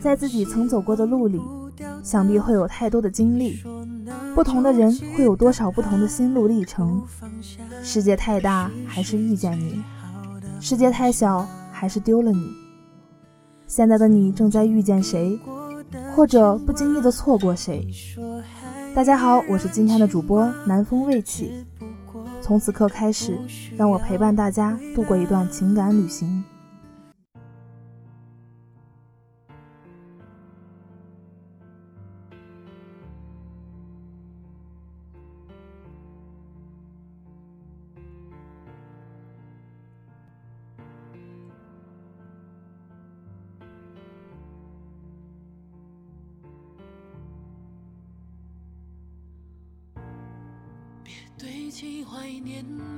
在自己曾走过的路里，想必会有太多的经历。不同的人会有多少不同的心路历程？世界太大，还是遇见你；世界太小，还是丢了你。现在的你正在遇见谁，或者不经意的错过谁？大家好，我是今天的主播南风未起。从此刻开始，让我陪伴大家度过一段情感旅行。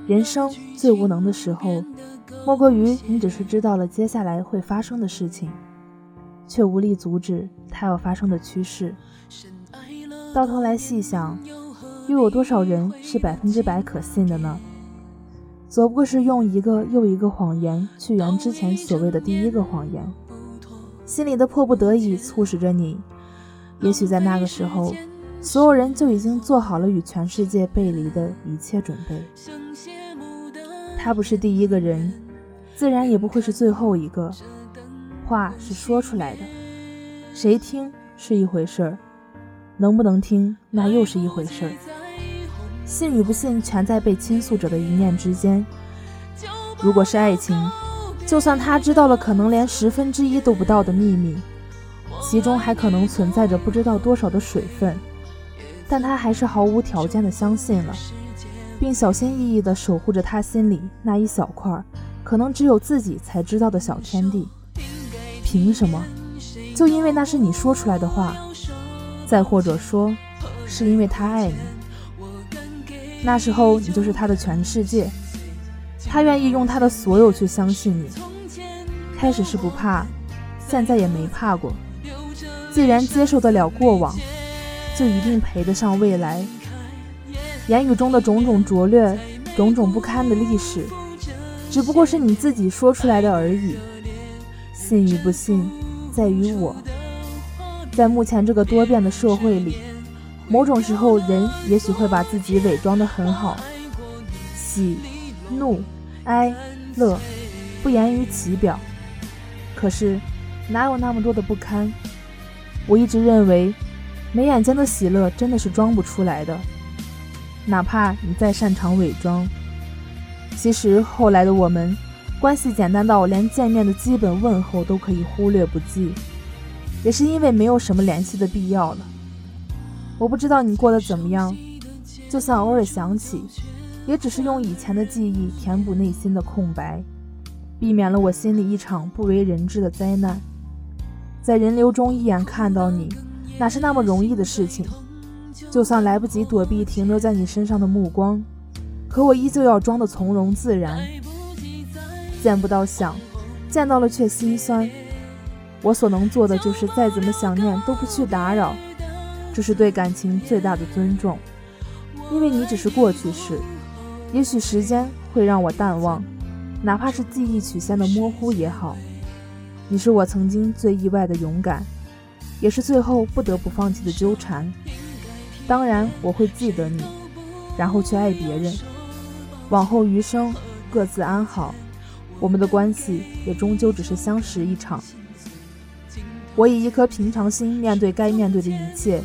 人生最无能的时候，莫过于你只是知道了接下来会发生的事情，却无力阻止它要发生的趋势。到头来细想，又有多少人是百分之百可信的呢？则不过是用一个又一个谎言去圆之前所谓的第一个谎言。心里的迫不得已促使着你，也许在那个时候。所有人就已经做好了与全世界背离的一切准备。他不是第一个人，自然也不会是最后一个。话是说出来的，谁听是一回事儿，能不能听那又是一回事儿。信与不信，全在被倾诉者的一念之间。如果是爱情，就算他知道了可能连十分之一都不到的秘密，其中还可能存在着不知道多少的水分。但他还是毫无条件的相信了，并小心翼翼地守护着他心里那一小块，可能只有自己才知道的小天地。凭什么？就因为那是你说出来的话？再或者说，是因为他爱你？那时候你就是他的全世界，他愿意用他的所有去相信你。开始是不怕，现在也没怕过。既然接受得了过往。就一定配得上未来。言语中的种种拙劣，种种不堪的历史，只不过是你自己说出来的而已。信与不信，在于我。在目前这个多变的社会里，某种时候，人也许会把自己伪装得很好，喜、怒、哀、乐，不言于其表。可是，哪有那么多的不堪？我一直认为。眉眼间的喜乐真的是装不出来的，哪怕你再擅长伪装。其实后来的我们，关系简单到连见面的基本问候都可以忽略不计，也是因为没有什么联系的必要了。我不知道你过得怎么样，就算偶尔想起，也只是用以前的记忆填补内心的空白，避免了我心里一场不为人知的灾难。在人流中一眼看到你。哪是那么容易的事情？就算来不及躲避停留在你身上的目光，可我依旧要装的从容自然。见不到想，见到了却心酸。我所能做的就是再怎么想念都不去打扰，这是对感情最大的尊重。因为你只是过去式，也许时间会让我淡忘，哪怕是记忆曲线的模糊也好。你是我曾经最意外的勇敢。也是最后不得不放弃的纠缠。当然，我会记得你，然后去爱别人。往后余生，各自安好。我们的关系也终究只是相识一场。我以一颗平常心面对该面对的一切，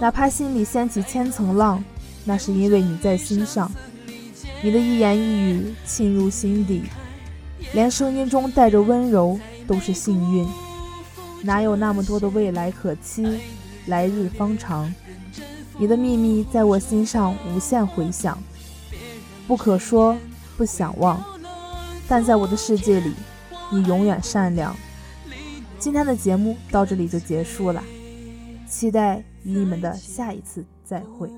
哪怕心里掀起千层浪，那是因为你在心上。你的一言一语沁入心底，连声音中带着温柔都是幸运。哪有那么多的未来可期，来日方长。你的秘密在我心上无限回响，不可说，不想忘。但在我的世界里，你永远善良。今天的节目到这里就结束了，期待与你们的下一次再会。